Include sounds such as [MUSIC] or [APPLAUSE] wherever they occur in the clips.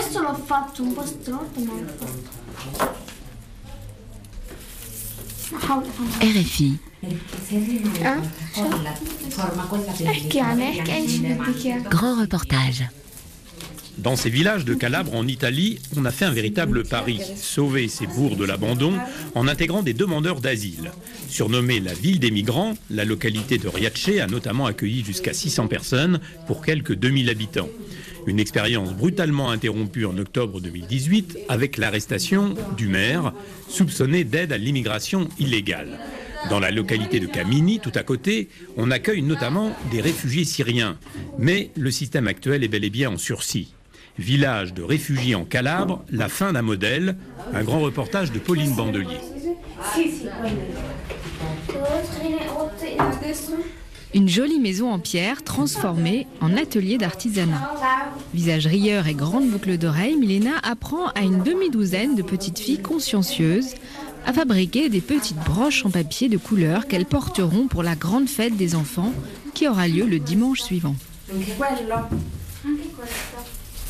Questo l'ho fatto un po' storto, ma l'ho fatto. RFI. Grand reportage. Dans ces villages de Calabre en Italie, on a fait un véritable pari, sauver ces bourgs de l'abandon en intégrant des demandeurs d'asile. Surnommée la ville des migrants, la localité de Riace a notamment accueilli jusqu'à 600 personnes pour quelques 2000 habitants. Une expérience brutalement interrompue en octobre 2018 avec l'arrestation du maire, soupçonné d'aide à l'immigration illégale. Dans la localité de Kamini, tout à côté, on accueille notamment des réfugiés syriens. Mais le système actuel est bel et bien en sursis. Village de réfugiés en Calabre, la fin d'un modèle, un grand reportage de Pauline Bandelier. Une jolie maison en pierre transformée en atelier d'artisanat. Visage rieur et grande boucle d'oreille, Milena apprend à une demi-douzaine de petites filles consciencieuses à fabriquer des petites broches en papier de couleur qu'elles porteront pour la grande fête des enfants qui aura lieu le dimanche suivant.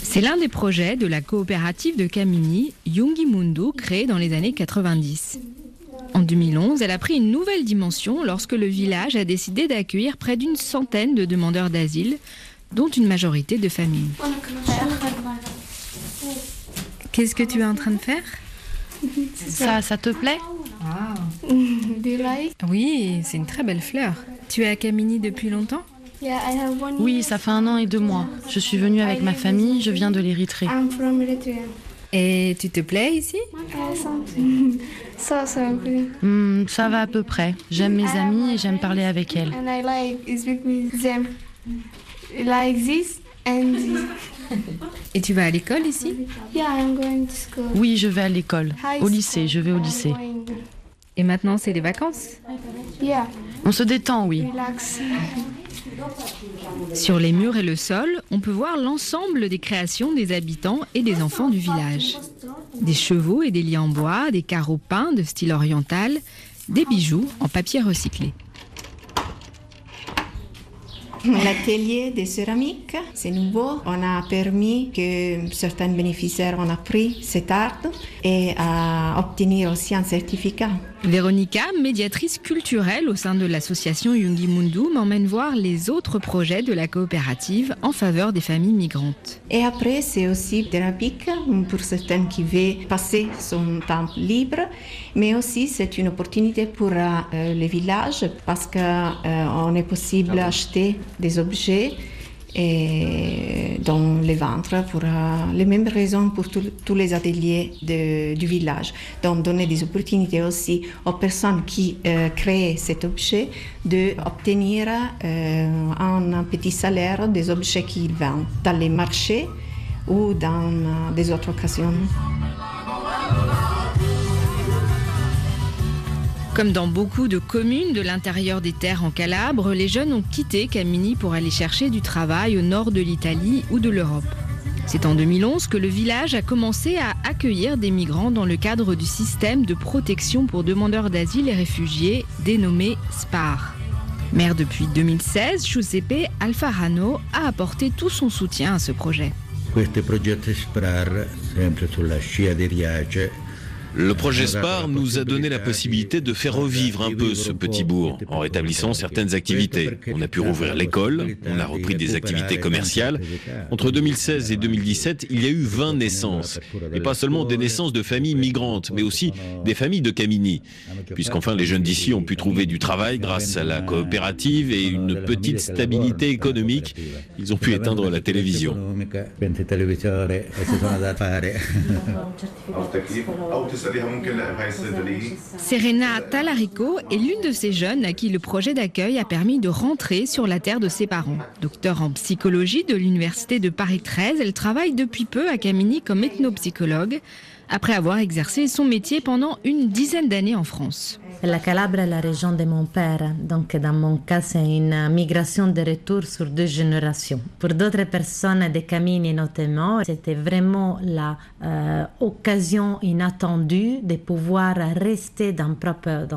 C'est l'un des projets de la coopérative de Camini, Yungi Mundo, créée dans les années 90. En 2011, elle a pris une nouvelle dimension lorsque le village a décidé d'accueillir près d'une centaine de demandeurs d'asile, dont une majorité de familles. Qu'est-ce que tu es en train de faire? Ça, ça te plaît? Oui, c'est une très belle fleur. Tu es à Camini depuis longtemps? Oui, ça fait un an et deux mois. Je suis venue avec ma famille, je viens de l'Érythrée. Et tu te plais ici? [LAUGHS] Ça, ça Hmm, ça va à peu près. J'aime mes amis et j'aime parler avec elles. And I like speak with them. Like this and this. [LAUGHS] Et tu vas à l'école ici? Yeah, I'm going to school. Oui, je vais à l'école. Au lycée, je vais au lycée. Et maintenant, c'est les vacances? On se détend, oui. [LAUGHS] Sur les murs et le sol, on peut voir l'ensemble des créations des habitants et des enfants du village. Des chevaux et des lits en bois, des carreaux peints de style oriental, des bijoux en papier recyclé. L'atelier de céramique, c'est nouveau. On a permis que certains bénéficiaires ont appris cet art et à obtenir aussi un certificat. Véronica, médiatrice culturelle au sein de l'association Yungi Mundu, m'emmène voir les autres projets de la coopérative en faveur des familles migrantes. Et après, c'est aussi thérapeutique pour certains qui veulent passer son temps libre, mais aussi c'est une opportunité pour euh, les villages parce qu'on est possible d'acheter des objets et dans les ventres pour euh, les mêmes raisons pour tous- les ateliers du village. Donc donner des opportunités aussi aux personnes qui euh, créent cet objet d'obtenir euh, un petit salaire des objets qu'ils vendent dans les marchés ou dans euh, des autres occasions. Comme dans beaucoup de communes de l'intérieur des terres en Calabre, les jeunes ont quitté Camini pour aller chercher du travail au nord de l'Italie ou de l'Europe. C'est en 2011 que le village a commencé à accueillir des migrants dans le cadre du système de protection pour demandeurs d'asile et réfugiés dénommé SPAR. Maire depuis 2016, Giuseppe Alfarano a apporté tout son soutien à ce projet. Le projet SPAR nous a donné la possibilité de faire revivre un peu ce petit bourg en rétablissant certaines activités. On a pu rouvrir l'école, on a repris des activités commerciales. Entre 2016 et 2017, il y a eu 20 naissances. Et pas seulement des naissances de familles migrantes, mais aussi des familles de Camini. Puisqu'enfin les jeunes d'ici ont pu trouver du travail grâce à la coopérative et une petite stabilité économique, ils ont pu éteindre la télévision. Serena Talarico est l'une de ces jeunes à qui le projet d'accueil a permis de rentrer sur la terre de ses parents. Docteur en psychologie de l'Université de Paris 13, elle travaille depuis peu à Camini comme ethnopsychologue, après avoir exercé son métier pendant une dizaine d'années en France. La Calabre est la région de mon père, donc dans mon cas, c'est une migration de retour sur deux générations. Pour d'autres personnes de Camini notamment, c'était vraiment la euh, occasion inattendue de pouvoir rester dans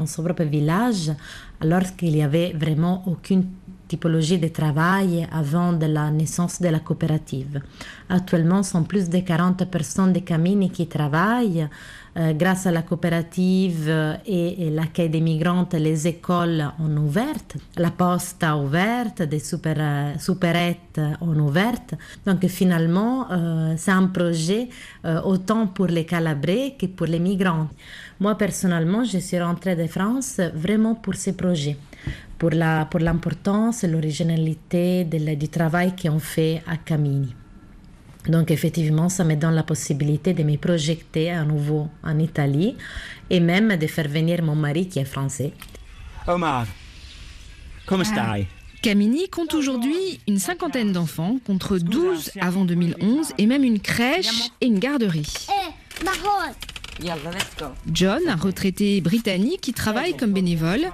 son propre village alors qu'il n'y avait vraiment aucune typologie de travail avant de la naissance de la coopérative. Actuellement, sont plus de 40 personnes de Camini qui travaillent. Euh, grâce à la coopérative et, l'accueil des migrantes, les écoles ont ouvert, la poste a ouvert, des super, euh, supérettes ont ouvert. Donc finalement, euh, c'est un projet autant pour les Calabrais que pour les migrants. Moi personnellement, je suis rentrée de France vraiment pour ces projets pour l'importance pour et l'originalité du travail qu'on fait à Camini. Donc effectivement, ça me donne la possibilité de me projeter à nouveau en Italie et même de faire venir mon mari qui est français. Omar, comment stai? Camini compte aujourd'hui une cinquantaine d'enfants contre 12 avant 2011 et même une crèche et une garderie. John, un retraité britannique qui travaille comme bénévole,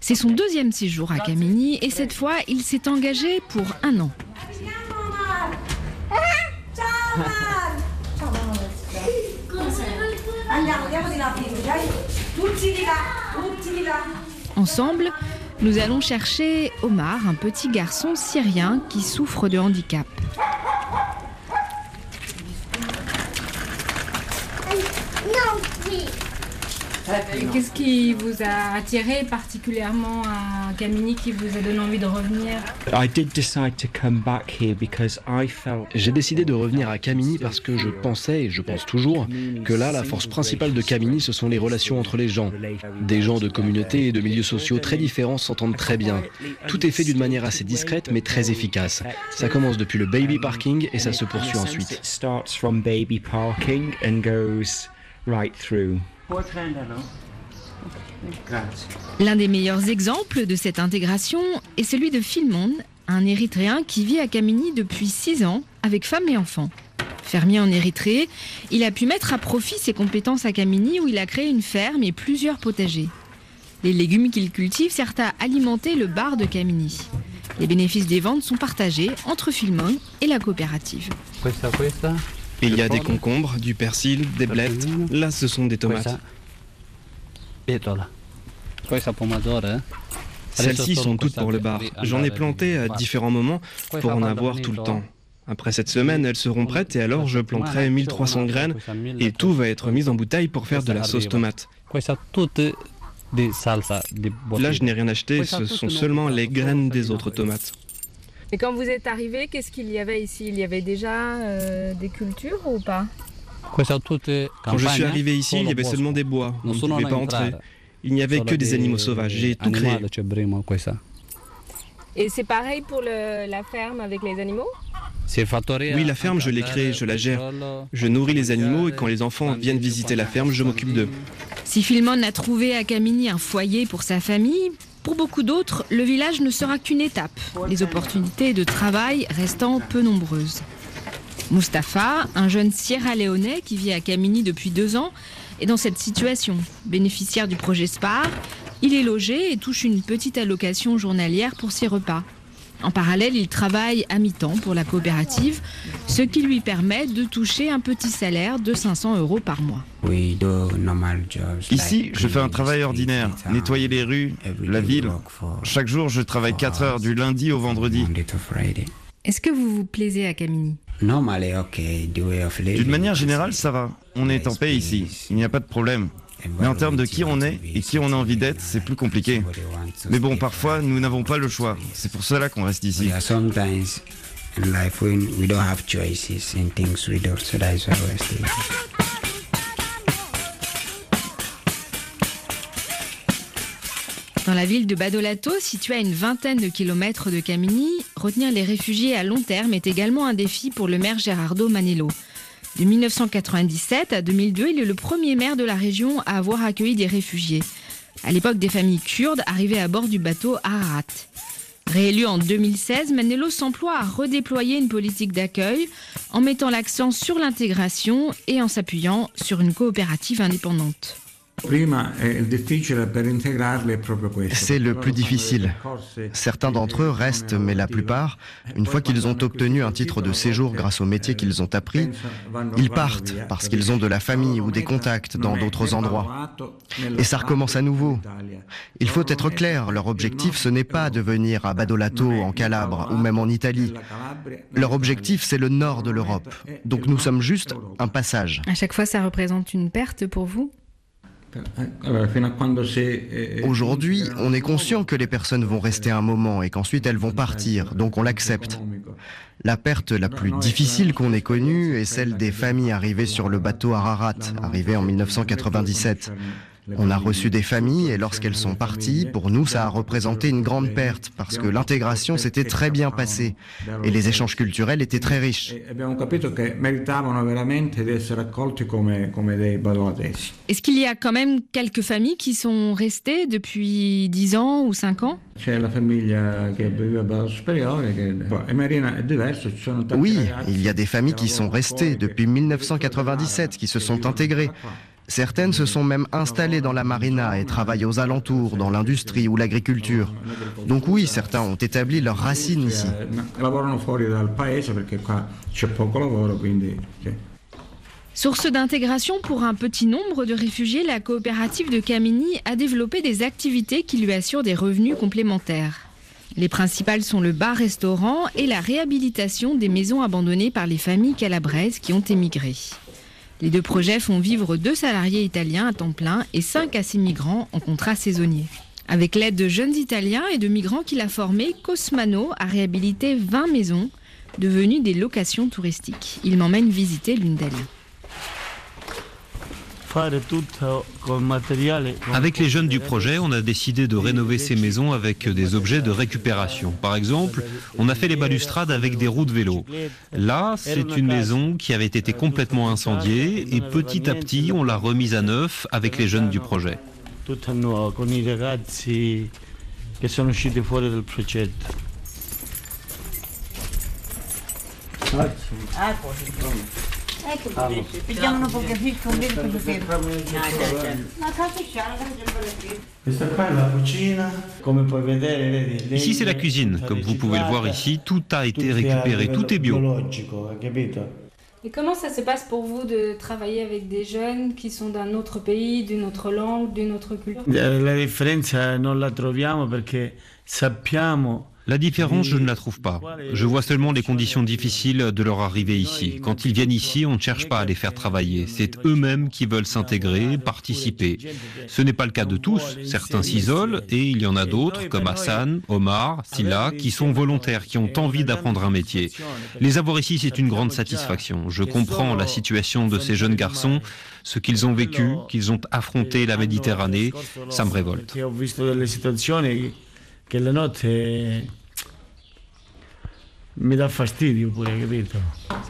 c'est son deuxième séjour à Camini et cette fois il s'est engagé pour un an. Ensemble, nous allons chercher Omar, un petit garçon syrien qui souffre de handicap. Qu'est-ce qui vous a attiré particulièrement à Camini qui vous a donné envie de revenir? J'ai décidé de revenir à Camini parce que je pensais, et je pense toujours, que là, la force principale de Camini, ce sont les relations entre les gens. Des gens de communautés et de milieux sociaux très différents s'entendent très bien. Tout est fait d'une manière assez discrète mais très efficace. Ça commence depuis le baby parking et ça se poursuit ensuite. L'un des meilleurs exemples de cette intégration est celui de Philmon, un Érythréen qui vit à Kamini depuis 6 ans avec femme et enfants. Fermier en Érythrée, il a pu mettre à profit ses compétences à Kamini où il a créé une ferme et plusieurs potagers. Les légumes qu'il cultive servent à alimenter le bar de Kamini. Les bénéfices des ventes sont partagés entre Philmon et la coopérative. Il y a des concombres, du persil, des blettes. Là, ce sont des tomates. Celles-ci sont toutes pour le bar. J'en ai planté à différents moments pour en avoir tout le temps. Après cette semaine, elles seront prêtes et alors je planterai 1300 graines et tout va être mis en bouteille pour faire de la sauce tomate. Là, je n'ai rien acheté, ce sont seulement les graines des autres tomates. Et quand vous êtes arrivé, qu'est-ce qu'il y avait ici? Il y avait déjà euh, des cultures ou pas? Quand je suis arrivé ici, il y avait seulement des bois. On ne pouvait pas entrer. Il n'y avait que des animaux sauvages. J'ai tout créé. Et c'est pareil pour la ferme avec les animaux? Oui, la ferme, je l'ai créée, je la gère. Je nourris les animaux et quand les enfants viennent visiter la ferme, je m'occupe d'eux. Si Philmon a trouvé à Camini un foyer pour sa famille, pour beaucoup d'autres, le village ne sera qu'une étape, les opportunités de travail restant peu nombreuses. Mustapha, un jeune Sierra-Léonais qui vit à Camini depuis deux ans, est dans cette situation. Bénéficiaire du projet SPAR, il est logé et touche une petite allocation journalière pour ses repas. En parallèle, il travaille à mi-temps pour la coopérative, ce qui lui permet de toucher un petit salaire de 500 euros par mois. Ici, je fais un travail ordinaire, nettoyer les rues, la ville. Chaque jour, je travaille 4 heures du lundi au vendredi. Est-ce que vous vous plaisez à Camini D'une manière générale, ça va. On est en paix ici. Il n'y a pas de problème. Mais en termes de qui on est et qui on a envie d'être, c'est plus compliqué. Mais bon, parfois, nous n'avons pas le choix. C'est pour cela qu'on reste ici. Dans la ville de Badolato, située à une vingtaine de kilomètres de Camini, retenir les réfugiés à long terme est également un défi pour le maire Gerardo Manello. De 1997 à 2002, il est le premier maire de la région à avoir accueilli des réfugiés. À l'époque, des familles kurdes arrivaient à bord du bateau Ararat. Réélu en 2016, Manello s'emploie à redéployer une politique d'accueil en mettant l'accent sur l'intégration et en s'appuyant sur une coopérative indépendante. C'est le plus difficile. Certains d'entre eux restent, mais la plupart, une fois qu'ils ont obtenu un titre de séjour grâce au métier qu'ils ont appris, ils partent parce qu'ils ont de la famille ou des contacts dans d'autres endroits. Et ça recommence à nouveau. Il faut être clair, leur objectif, ce n'est pas de venir à Badolato, en Calabre, ou même en Italie. Leur objectif, c'est le nord de l'Europe. Donc nous sommes juste un passage. À chaque fois, ça représente une perte pour vous? Aujourd'hui, on est conscient que les personnes vont rester un moment et qu'ensuite elles vont partir, donc on l'accepte. La perte la plus difficile qu'on ait connue est celle des familles arrivées sur le bateau Ararat, arrivé en 1997. On a reçu des familles et lorsqu'elles sont parties, pour nous, ça a représenté une grande perte parce que l'intégration s'était très bien passée et les échanges culturels étaient très riches. Est-ce qu'il y a quand même quelques familles qui sont restées depuis 10 ans ou 5 ans? Oui, il y a des familles qui sont restées depuis 1997, qui se sont intégrées. Certaines se sont même installées dans la marina et travaillent aux alentours, dans l'industrie ou l'agriculture. Donc oui, certains ont établi leurs racines ici. Source d'intégration pour un petit nombre de réfugiés, la coopérative de Camini a développé des activités qui lui assurent des revenus complémentaires. Les principales sont le bar-restaurant et la réhabilitation des maisons abandonnées par les familles calabraises qui ont émigré. Les deux projets font vivre deux salariés italiens à temps plein et cinq à six migrants en contrat saisonnier. Avec l'aide de jeunes Italiens et de migrants qu'il a formés, Cosmano a réhabilité 20 maisons devenues des locations touristiques. Il m'emmène visiter l'une d'elles. Avec les jeunes du projet, on a décidé de rénover ces maisons avec des objets de récupération. Par exemple, on a fait les balustrades avec des roues de vélo. Là, c'est une maison qui avait été complètement incendiée et petit à petit, on l'a remise à neuf avec les jeunes du projet. Ici, c'est la cuisine. Comme vous pouvez le voir ici, tout a été récupéré, tout est bio. Et comment ça se passe pour vous de travailler avec des jeunes qui sont d'un autre pays, d'une autre langue, d'une autre culture? La différence, non la troviamo perché sappiamo la différence, je ne la trouve pas. Je vois seulement les conditions difficiles de leur arrivée ici. Quand ils viennent ici, on ne cherche pas à les faire travailler. C'est eux-mêmes qui veulent s'intégrer, participer. Ce n'est pas le cas de tous. Certains s'isolent et il y en a d'autres, comme Hassan, Omar, Silla, qui sont volontaires, qui ont envie d'apprendre un métier. Les avoir ici, c'est une grande satisfaction. Je comprends la situation de ces jeunes garçons, ce qu'ils ont vécu, qu'ils ont affronté la Méditerranée. Ça me révolte.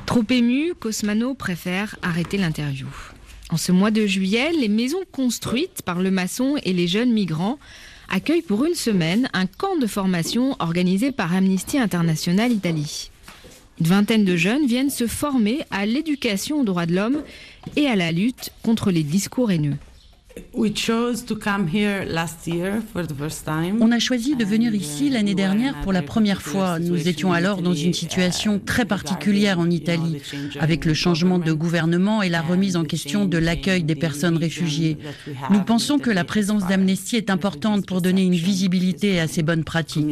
Trop ému, Cosmano préfère arrêter l'interview. En ce mois de juillet, les maisons construites par le maçon et les jeunes migrants accueillent pour une semaine un camp de formation organisé par Amnesty International Italie. Une vingtaine de jeunes viennent se former à l'éducation aux droits de l'homme et à la lutte contre les discours haineux. On a choisi de venir ici l'année dernière pour la première fois. Nous étions alors dans une situation très particulière en Italie, avec le changement de gouvernement et la remise en question de l'accueil des personnes réfugiées. Nous pensons que la présence d'Amnesty est importante pour donner une visibilité à ces bonnes pratiques.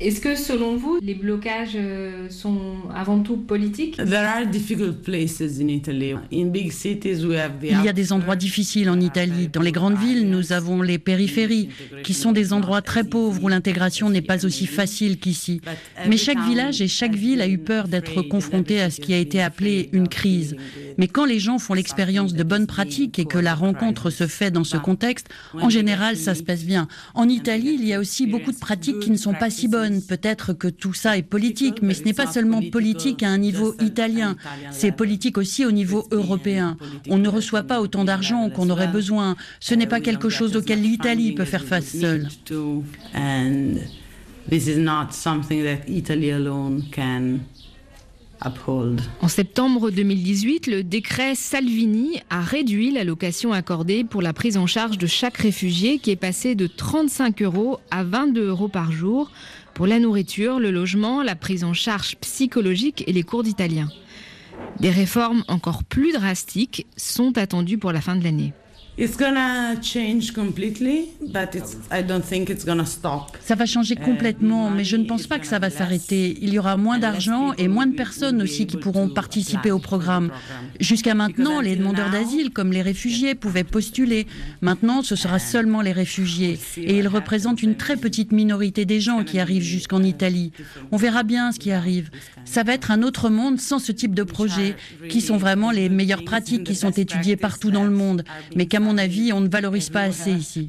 Est-ce que selon vous, les blocages euh, sont avant tout politiques? Il y a des endroits difficiles en Italie. Dans les grandes villes, nous avons les périphéries, qui sont des endroits très pauvres où l'intégration n'est pas aussi facile qu'ici. Mais chaque village et chaque ville a eu peur d'être confronté à ce qui a été appelé une crise. Mais quand les gens font l'expérience de bonnes pratiques et que la rencontre se fait dans ce contexte, en général, ça se passe bien. En Italie, il y a aussi beaucoup de pratiques qui ne sont pas si bonnes. Peut-être que tout ça est politique, mais ce n'est pas seulement politique à un niveau italien, c'est politique aussi au niveau européen. On ne reçoit pas autant d'argent qu'on aurait besoin. Ce n'est pas quelque chose auquel l'Italie peut faire face seule. En septembre 2018, le décret Salvini a réduit l'allocation accordée pour la prise en charge de chaque réfugié qui est passé de 35 euros à 22 euros par jour pour la nourriture, le logement, la prise en charge psychologique et les cours d'italien. Des réformes encore plus drastiques sont attendues pour la fin de l'année. Ça va changer complètement, mais je ne pense pas que ça va s'arrêter. Il y aura moins d'argent et moins de personnes aussi qui pourront participer au programme. Jusqu'à maintenant, les demandeurs d'asile, comme les réfugiés, pouvaient postuler. Maintenant, ce sera seulement les réfugiés. Et ils représentent une très petite minorité des gens qui arrivent jusqu'en Italie. On verra bien ce qui arrive. Ça va être un autre monde sans ce type de projet, qui sont vraiment les meilleures pratiques qui sont étudiées partout dans le monde, mais qu'à mon avis, on ne valorise pas assez ici.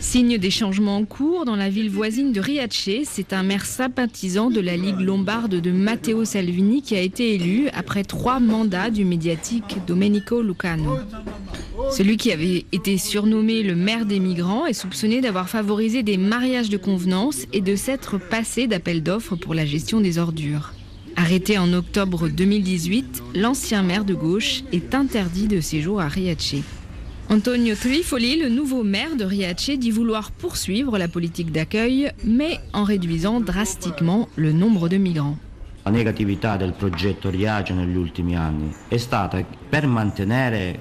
Signe des changements en cours dans la ville voisine de Riace, c'est un maire sympathisant de la Ligue lombarde de Matteo Salvini qui a été élu après trois mandats du médiatique Domenico Lucano. Celui qui avait été surnommé le maire des migrants est soupçonné d'avoir favorisé des mariages de convenance et de s'être passé d'appels d'offres pour la gestion des ordures. Arrêté en octobre 2018, l'ancien maire de gauche est interdit de séjour à Riace. Antonio Trifoli, le nouveau maire de Riace, dit vouloir poursuivre la politique d'accueil, mais en réduisant drastiquement le nombre de migrants. La negatività del progetto Riace negli ultimi anni è stata per mantenere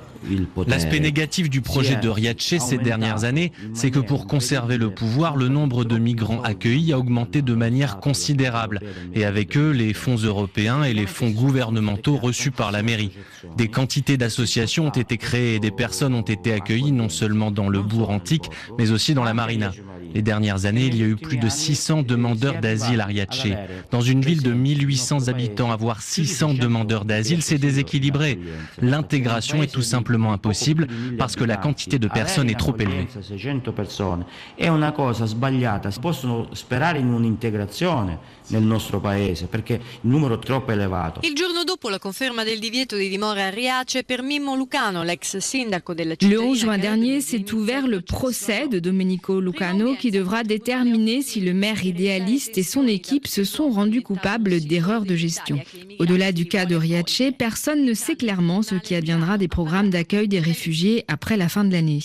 L'aspect négatif du projet de Riace ces dernières années, c'est que pour conserver le pouvoir, le nombre de migrants accueillis a augmenté de manière considérable, et avec eux les fonds européens et les fonds gouvernementaux reçus par la mairie. Des quantités d'associations ont été créées et des personnes ont été accueillies non seulement dans le bourg antique, mais aussi dans la marina. Les dernières années, il y a eu plus de 600 demandeurs d'asile à Riace. Dans une ville de 1800 habitants, avoir 600 demandeurs d'asile, c'est déséquilibré. L'intégration est tout simplement impossible parce que la quantité de personnes est trop élevée. nel nostro paese perché il numero è troppo elevato. Il giorno dopo la conferma del divieto di dimora a Riace per Mimmo Lucano, l'ex sindaco della città. Le 11 juin dernier s'est ouvert le procès de Domenico Lucano qui devra déterminer si le maire idéaliste et son équipe se sont rendus coupables d'erreurs de gestion. Au-delà du cas de Riace, personne ne sait clairement ce qui adviendra des programmes d'accueil des réfugiés après la fin de l'année.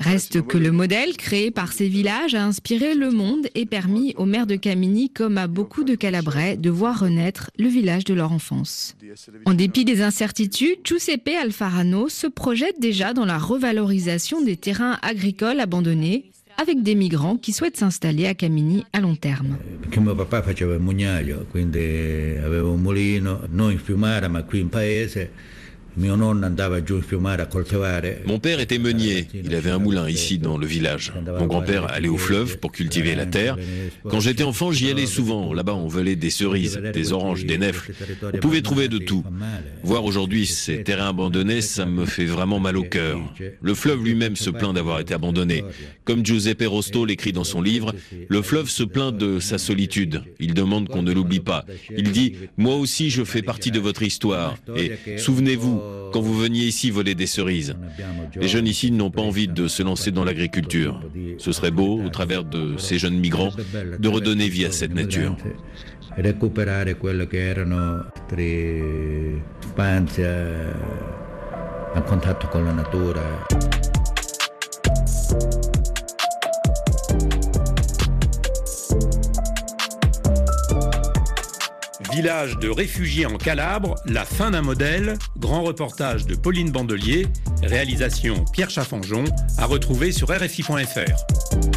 Reste que le modèle créé par ces villages a inspiré le monde et permis aux maires de Camini, comme à beaucoup de Calabrais, de voir renaître le village de leur enfance. En dépit des incertitudes, Giuseppe Alfarano se projette déjà dans la revalorisation des terrains agricoles abandonnés avec des migrants qui souhaitent s'installer à Camini à long terme. Mon père était meunier, il avait un moulin ici dans le village. Mon grand-père allait au fleuve pour cultiver la terre. Quand j'étais enfant, j'y allais souvent. Là-bas, on volait des cerises, des oranges, des nèfles. On pouvait trouver de tout. Voir aujourd'hui ces terrains abandonnés, ça me fait vraiment mal au cœur. Le fleuve lui-même se plaint d'avoir été abandonné. Comme Giuseppe Rosto l'écrit dans son livre, le fleuve se plaint de sa solitude. Il demande qu'on ne l'oublie pas. Il dit, moi aussi je fais partie de votre histoire. Et souvenez-vous, quand vous veniez ici voler des cerises. Les jeunes ici n'ont pas envie de se lancer dans l'agriculture. Ce serait beau, au travers de ces jeunes migrants, de redonner vie à cette nature. Village de réfugiés en Calabre, la fin d'un modèle, grand reportage de Pauline Bandelier, réalisation Pierre Chaffanjon, à retrouver sur RFI.fr.